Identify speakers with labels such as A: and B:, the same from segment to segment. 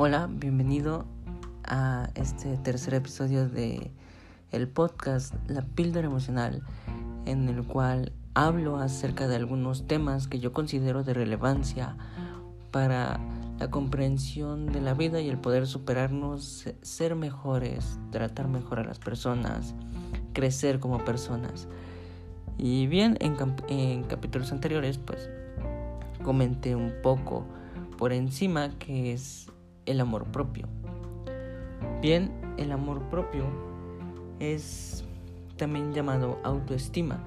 A: Hola, bienvenido a este tercer episodio de el podcast La píldora emocional en el cual hablo acerca de algunos temas que yo considero de relevancia para la comprensión de la vida y el poder superarnos, ser mejores, tratar mejor a las personas, crecer como personas. Y bien, en, en capítulos anteriores pues comenté un poco por encima que es el amor propio. Bien, el amor propio es también llamado autoestima.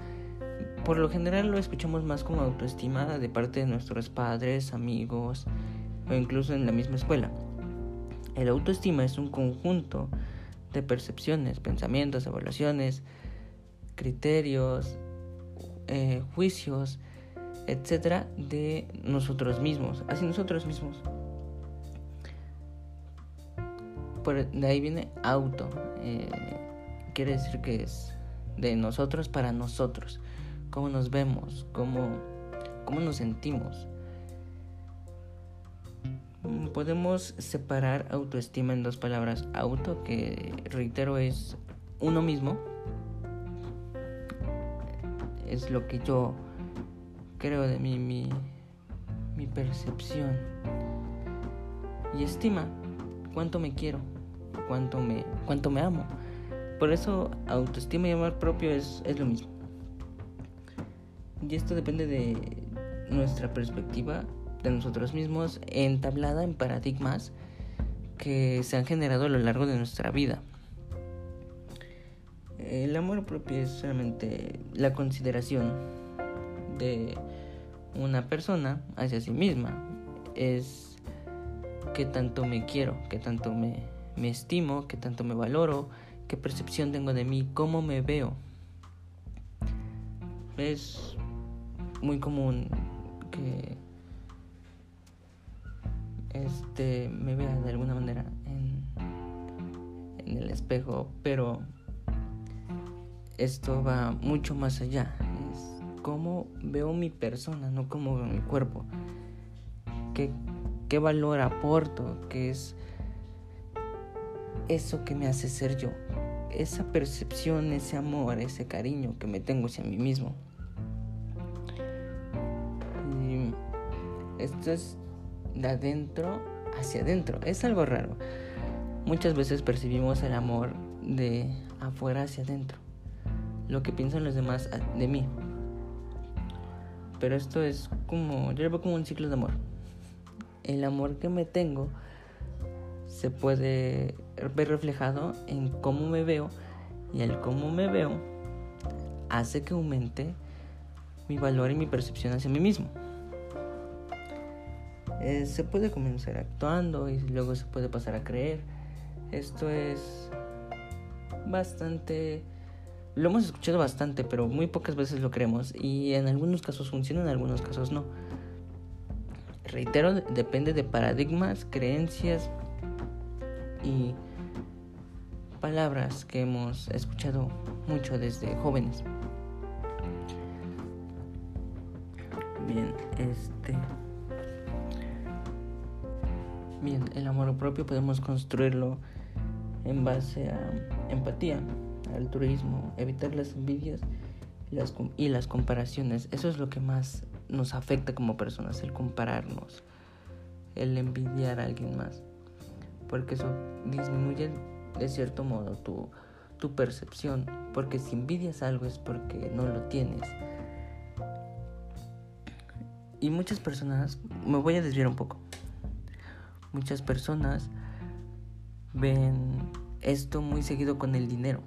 A: Por lo general lo escuchamos más como autoestima de parte de nuestros padres, amigos o incluso en la misma escuela. El autoestima es un conjunto de percepciones, pensamientos, evaluaciones, criterios, eh, juicios, etcétera, de nosotros mismos, así nosotros mismos de ahí viene auto. Eh, quiere decir que es de nosotros para nosotros. Cómo nos vemos, cómo, cómo nos sentimos. Mm, podemos separar autoestima en dos palabras. Auto, que reitero es uno mismo. Es lo que yo creo de mí, mi, mi percepción. Y estima, cuánto me quiero, cuánto me, cuánto me amo. Por eso autoestima y amor propio es, es lo mismo. Y esto depende de nuestra perspectiva de nosotros mismos entablada en paradigmas que se han generado a lo largo de nuestra vida. El amor propio es solamente la consideración de una persona hacia sí misma. Es qué tanto me quiero, qué tanto me, me estimo, qué tanto me valoro, qué percepción tengo de mí, cómo me veo. Es muy común que este me vea de alguna manera en, en el espejo, pero esto va mucho más allá. Es cómo veo mi persona, no cómo veo mi cuerpo. ¿Qué, qué valor aporto, qué es eso que me hace ser yo, esa percepción, ese amor, ese cariño que me tengo hacia mí mismo. Esto es de adentro hacia adentro, es algo raro. Muchas veces percibimos el amor de afuera hacia adentro, lo que piensan los demás de mí. Pero esto es como, yo lo como un ciclo de amor el amor que me tengo se puede ver reflejado en cómo me veo y el cómo me veo hace que aumente mi valor y mi percepción hacia mí mismo. Eh, se puede comenzar actuando y luego se puede pasar a creer. Esto es bastante... Lo hemos escuchado bastante, pero muy pocas veces lo creemos y en algunos casos funciona, en algunos casos no reitero, depende de paradigmas, creencias y palabras que hemos escuchado mucho desde jóvenes. Bien, este... Bien, el amor propio podemos construirlo en base a empatía, altruismo, evitar las envidias y las, y las comparaciones. Eso es lo que más nos afecta como personas, el compararnos, el envidiar a alguien más. Porque eso disminuye de cierto modo tu, tu percepción. Porque si envidias algo es porque no lo tienes. Y muchas personas, me voy a desviar un poco. Muchas personas ven esto muy seguido con el dinero.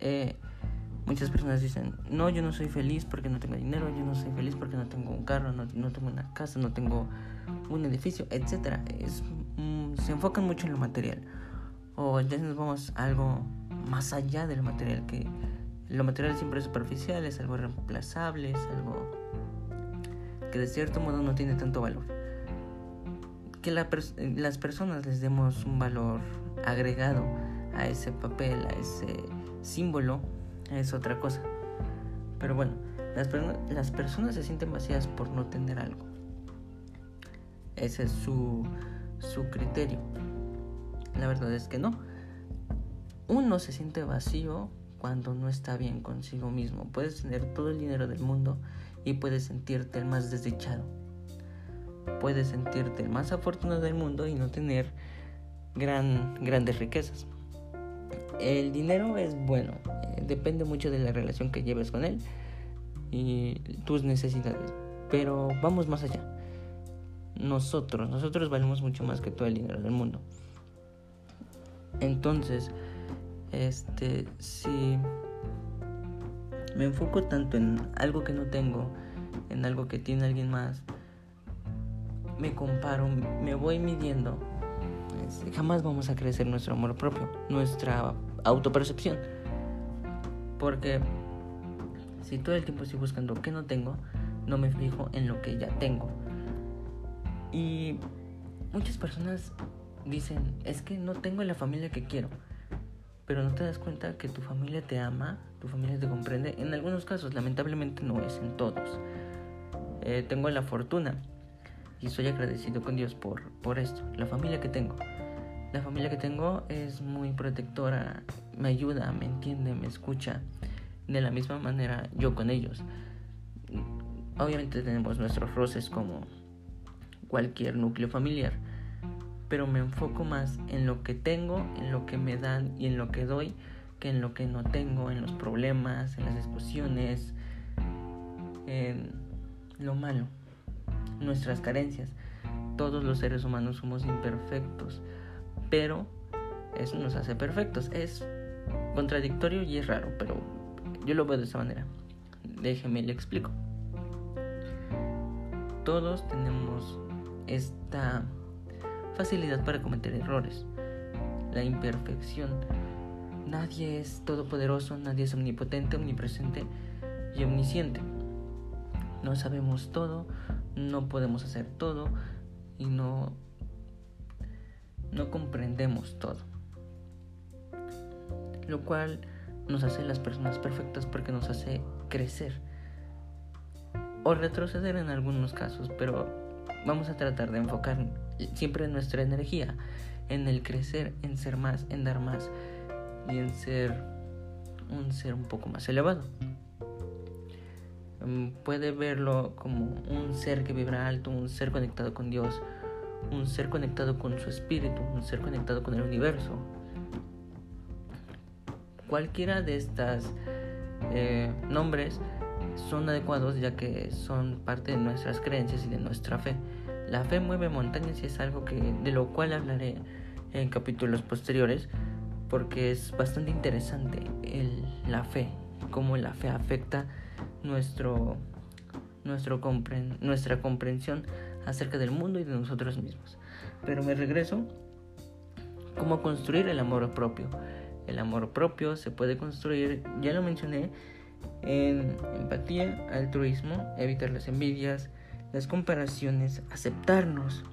A: Eh, Muchas personas dicen, no, yo no soy feliz porque no tengo dinero, yo no soy feliz porque no tengo un carro, no, tengo una casa, no tengo un edificio, etc. Es, mm, se enfocan mucho en lo material. O entonces nos vamos a algo más allá de lo material, que lo material siempre es superficial, es algo reemplazable, es algo que de cierto modo no tiene tanto valor. Que las personas les demos un valor agregado a ese papel, a ese símbolo es otra cosa. Pero bueno, las, las personas se sienten vacías por no tener algo. Esa es su, su criterio. La verdad es que no. Uno se siente vacío cuando no está bien consigo mismo. Puedes tener todo el dinero del mundo y puedes sentirte el más desdichado. Puedes sentirte el más afortunado del mundo y no tener gran, grandes riquezas. El dinero es bueno, depende mucho de la relación que lleves con él y tus necesidades. Pero vamos más allá. Nosotros, nosotros valemos mucho más que todo el dinero del mundo. Entonces, este, si me enfoco tanto en algo que no tengo, en algo que tiene alguien más, me comparo, me voy midiendo, jamás vamos a crecer nuestro amor propio, nuestra autopercepción. Porque si todo el tiempo estoy buscando que no tengo, no me fijo en lo que ya tengo. Y muchas personas dicen, es que no tengo la familia que quiero. Pero no te das cuenta que tu familia te ama, tu familia te comprende. En algunos casos, lamentablemente no es en todos. Eh, tengo la fortuna y soy agradecido con Dios por, por esto, la familia que tengo. La familia que tengo es muy protectora, me ayuda, me entiende, me escucha. De la misma manera yo con ellos. Obviamente tenemos nuestros roces como cualquier núcleo familiar, pero me enfoco más en lo que tengo, en lo que me dan y en lo que doy, que en lo que no tengo, en los problemas, en las discusiones, en lo malo, nuestras carencias. Todos los seres humanos somos imperfectos pero eso nos hace perfectos. Es contradictorio y es raro, pero yo lo veo de esa manera. Déjeme le explico. Todos tenemos esta facilidad para cometer errores, la imperfección. Nadie es todopoderoso, nadie es omnipotente, omnipresente y omnisciente. No sabemos todo, no podemos hacer todo y no no comprendemos todo. Lo cual nos hace las personas perfectas porque nos hace crecer. O retroceder en algunos casos, pero vamos a tratar de enfocar siempre nuestra energía en el crecer, en ser más, en dar más y en ser un ser un poco más elevado. Mm, puede verlo como un ser que vibra alto, un ser conectado con Dios, un ser conectado con su espíritu, un ser conectado con el universo. Cualquiera de estos eh, nombres son adecuados ya que son parte de nuestras creencias y de nuestra fe. La fe mueve montañas y es algo que, de lo cual hablaré en capítulos posteriores porque es bastante interesante la fe, cómo la fe afecta nuestro nuestra comprensión acerca del mundo y de nosotros mismos. Pero me regreso, ¿cómo construir el amor propio? El amor propio se puede construir, ya lo mencioné, en empatía, altruismo, evitar las envidias, las comparaciones, aceptarnos,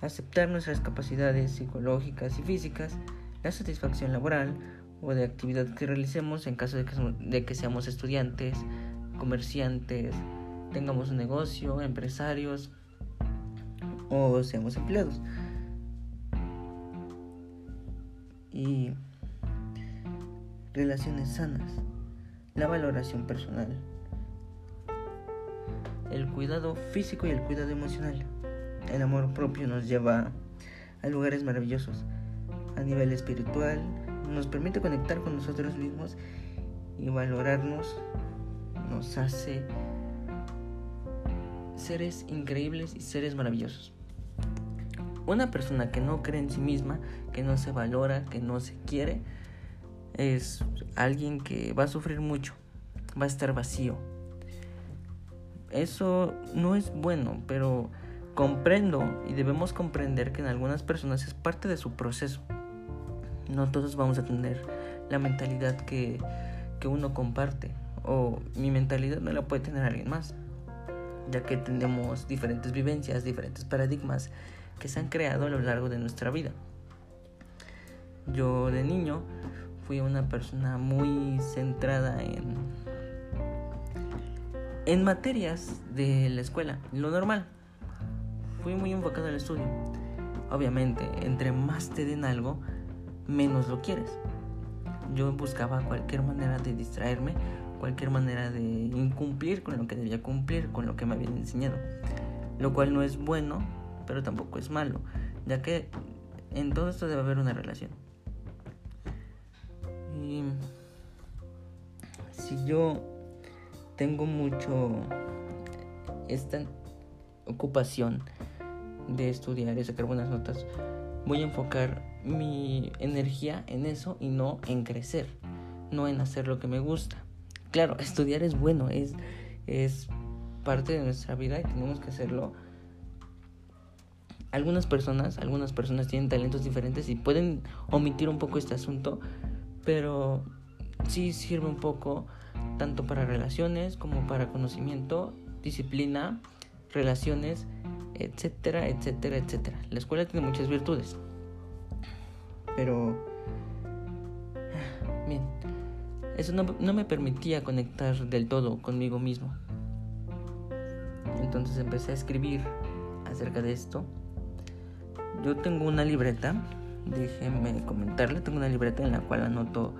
A: aceptar nuestras capacidades psicológicas y físicas, la satisfacción laboral o de actividad que realicemos en caso de que, de que seamos estudiantes, comerciantes, tengamos un negocio, empresarios o seamos empleados. Y relaciones sanas, la valoración personal, el cuidado físico y el cuidado emocional. El amor propio nos lleva a lugares maravillosos. A nivel espiritual, nos permite conectar con nosotros mismos y valorarnos nos hace seres increíbles y seres maravillosos. Una persona que no cree en sí misma, que no se valora, que no se quiere, es alguien que va a sufrir mucho, va a estar vacío. Eso no es bueno, pero comprendo y debemos comprender que en algunas personas es parte de su proceso. No todos vamos a tener la mentalidad que, que uno comparte o mi mentalidad no la puede tener alguien más ya que tenemos diferentes vivencias, diferentes paradigmas que se han creado a lo largo de nuestra vida. Yo de niño fui una persona muy centrada en, en materias de la escuela, lo normal. fui muy enfocado al estudio. Obviamente, entre más te den algo, menos lo quieres. Yo buscaba cualquier manera de distraerme, cualquier manera de incumplir con lo que debía cumplir, con lo que me habían enseñado. Lo cual no es bueno, pero tampoco es malo, ya que en todo esto debe haber una relación. Y si yo tengo mucho esta ocupación de estudiar y sacar buenas notas, voy a enfocar mi energía en eso y no en crecer, no en hacer lo que me gusta. Claro, estudiar es bueno, es, es parte de nuestra vida y tenemos que hacerlo. Algunas personas, algunas personas tienen talentos diferentes y pueden omitir un poco este asunto, pero sí sirve un poco tanto para relaciones como para conocimiento, disciplina, relaciones, etcétera, etcétera, etcétera. La escuela tiene muchas virtudes. Pero... Bien, eso no, no me permitía conectar del todo conmigo mismo. Entonces empecé a escribir acerca de esto. Yo tengo una libreta, déjenme comentarle, tengo una libreta en la cual anoto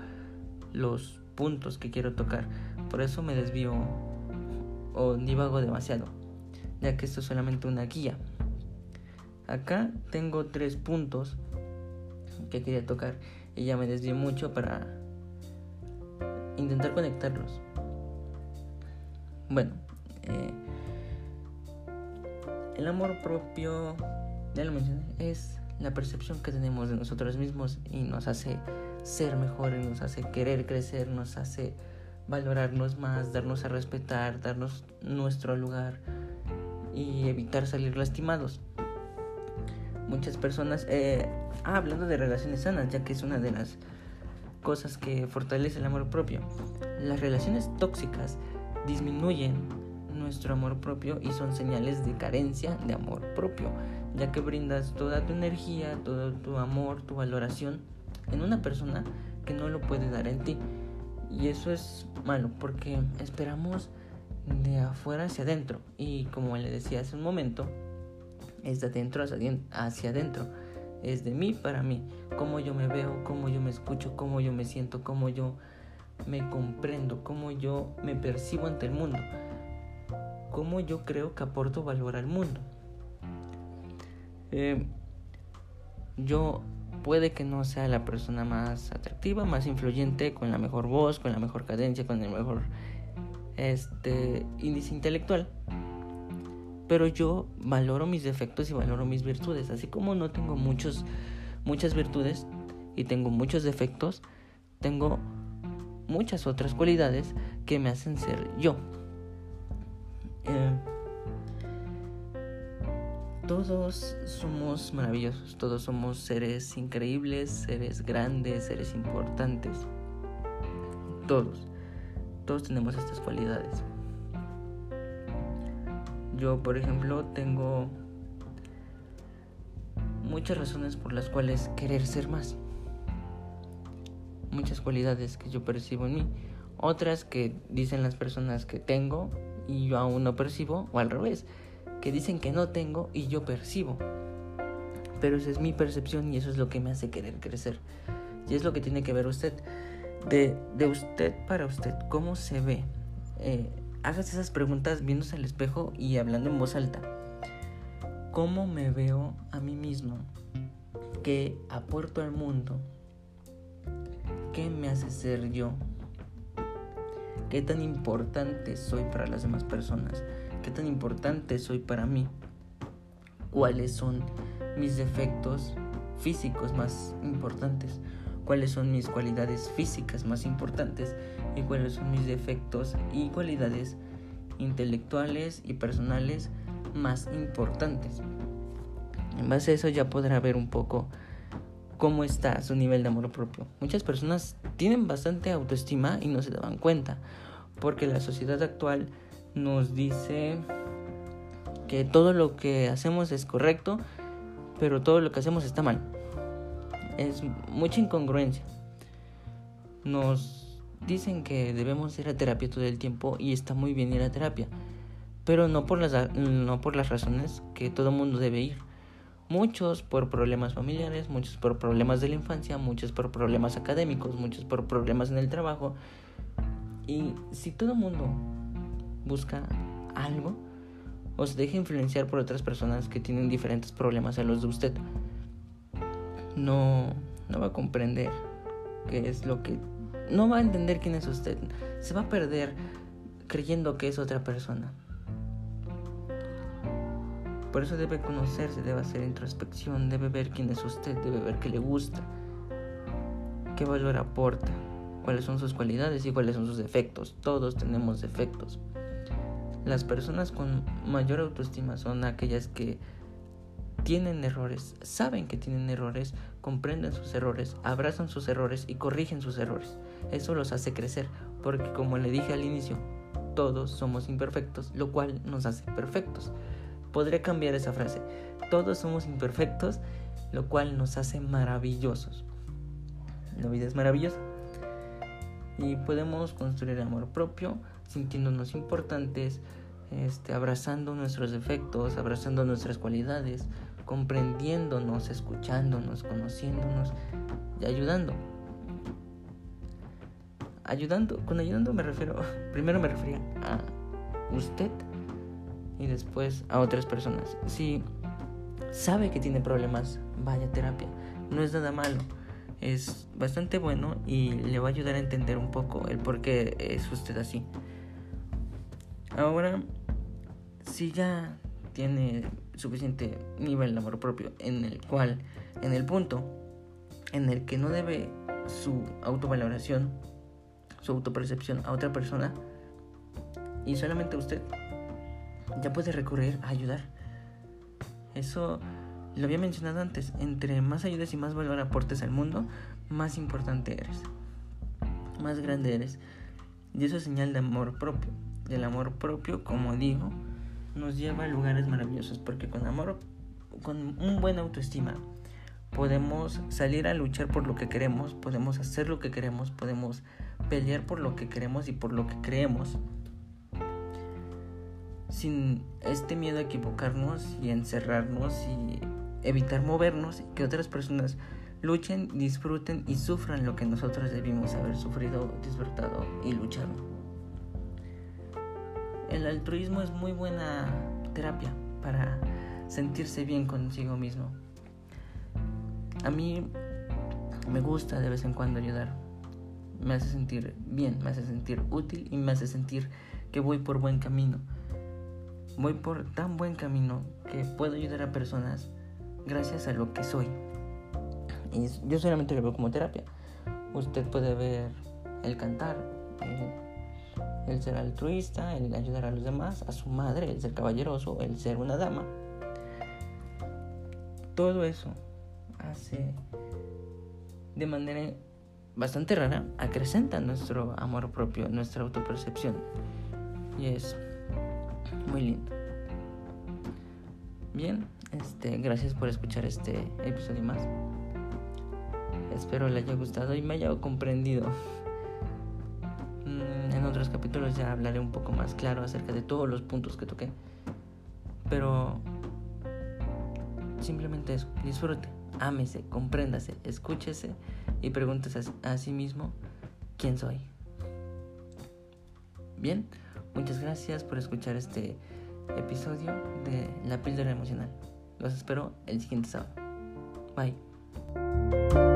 A: los puntos que quiero tocar. Por eso me desvío o divago demasiado, ya que esto es solamente una guía. Acá tengo tres puntos que quería tocar y ya me desvié mucho para intentar conectarlos. Bueno, eh, el amor propio, ya lo mencioné, es la percepción que tenemos de nosotros mismos y nos hace ser mejores, nos hace querer crecer, nos hace valorarnos más, darnos a respetar, darnos nuestro lugar y evitar salir lastimados. Muchas personas, eh, ah, hablando de relaciones sanas, ya que es una de las cosas que fortalece el amor propio, las relaciones tóxicas disminuyen nuestro amor propio y son señales de carencia de amor propio, ya que brindas toda tu energía, todo tu amor, tu valoración en una persona que no lo puede dar en ti. Y eso es malo porque esperamos de afuera hacia adentro. Y como le decía hace un momento, es de adentro hacia adentro. Es de mí para mí. Cómo yo me veo, cómo yo me escucho, cómo yo me siento, cómo yo me comprendo, cómo yo me percibo ante el mundo. Cómo yo creo que aporto valor al mundo. Eh, yo puede que no sea la persona más atractiva, más influyente, con la mejor voz, con la mejor cadencia, con el mejor este índice intelectual. Pero yo valoro mis defectos y valoro mis virtudes, así como no tengo muchos muchas virtudes y tengo muchos defectos, tengo muchas otras cualidades que me hacen ser yo. Eh, todos somos maravillosos, todos somos seres increíbles, seres grandes, seres importantes. Todos, todos tenemos estas cualidades. Yo, por ejemplo, tengo muchas razones por las cuales querer ser más. Muchas cualidades que yo percibo en mí. Otras que dicen las personas que tengo y yo aún no percibo, o al revés que dicen que no tengo y yo percibo. Pero esa es mi percepción y eso es lo que me hace querer crecer. Y es lo que tiene que ver usted. De, de usted para usted, ¿cómo se ve? Eh, hagas esas preguntas viéndose al espejo y hablando en voz alta. ¿Cómo me veo a mí mismo? ¿Qué aporto al mundo? ¿Qué me hace ser yo? ¿Qué tan importante soy para las demás personas? qué tan importante soy para mí, cuáles son mis defectos físicos más importantes, cuáles son mis cualidades físicas más importantes y cuáles son mis defectos y cualidades intelectuales y personales más importantes. En base a eso ya podrá ver un poco cómo está su nivel de amor propio. Muchas personas tienen bastante autoestima y no se daban cuenta, porque la sociedad actual nos dice que todo lo que hacemos es correcto, pero todo lo que hacemos está mal. Es mucha incongruencia. Nos dicen que debemos ir a terapia todo el tiempo y está muy bien ir a terapia, pero no por las, no por las razones que todo mundo debe ir. Muchos por problemas familiares, muchos por problemas de la infancia, muchos por problemas académicos, muchos por problemas en el trabajo. Y si todo mundo busca algo, o se deja influenciar por otras personas que tienen diferentes problemas a los de usted, no, no va a comprender qué es lo que... No va a entender quién es usted. Se va a perder creyendo que es otra persona. Por eso debe conocerse, debe hacer introspección, debe ver quién es usted, debe ver qué le gusta, qué valor aporta, cuáles son sus cualidades y cuáles son sus defectos. Todos tenemos defectos. Las personas con mayor autoestima son aquellas que tienen errores, saben que tienen errores, comprenden sus errores, abrazan sus errores y corrigen sus errores. Eso los hace crecer, porque como le dije al inicio, todos somos imperfectos, lo cual nos hace perfectos. Podré cambiar esa frase. Todos somos imperfectos, lo cual nos hace maravillosos. La vida es maravillosa. Y podemos construir amor propio, sintiéndonos importantes, este, abrazando nuestros defectos, abrazando nuestras cualidades, comprendiéndonos, escuchándonos, conociéndonos y ayudando. Ayudando, con ayudando me refiero, primero me refería a usted y después a otras personas. Si sabe que tiene problemas, vaya a terapia. No es nada malo. Es bastante bueno y le va a ayudar a entender un poco el por qué es usted así. Ahora, si ya tiene suficiente nivel de amor propio en el cual, en el punto en el que no debe su autovaloración, su autopercepción a otra persona y solamente usted, ya puede recurrir a ayudar. Eso lo había mencionado antes, entre más ayudes y más valor aportes al mundo, más importante eres, más grande eres. Y eso es señal de amor propio. Y el amor propio, como digo, nos lleva a lugares maravillosos, porque con amor, con un buen autoestima, podemos salir a luchar por lo que queremos, podemos hacer lo que queremos, podemos pelear por lo que queremos y por lo que creemos, sin este miedo a equivocarnos y encerrarnos y evitar movernos, que otras personas luchen, disfruten y sufran lo que nosotros debimos haber sufrido, disfrutado y luchado el altruismo es muy buena terapia para sentirse bien consigo mismo. A mí me gusta de vez en cuando ayudar. Me hace sentir bien, me hace sentir útil y me hace sentir que voy por buen camino. Voy por tan buen camino que puedo ayudar a personas gracias a lo que soy. Y yo solamente lo veo como terapia. Usted puede ver el cantar, el ser altruista, el ayudar a los demás, a su madre, el ser caballeroso, el ser una dama. Todo eso hace de manera bastante rara, acrecenta nuestro amor propio, nuestra autopercepción. Y es muy lindo. Bien, este, gracias por escuchar este episodio más. Espero le haya gustado y me haya comprendido otros capítulos ya hablaré un poco más claro acerca de todos los puntos que toqué. Pero simplemente eso, disfrute, ámese, compréndase, escúchese y pregúntese a sí mismo quién soy. Bien, muchas gracias por escuchar este episodio de La píldora emocional. Los espero el siguiente sábado. Bye.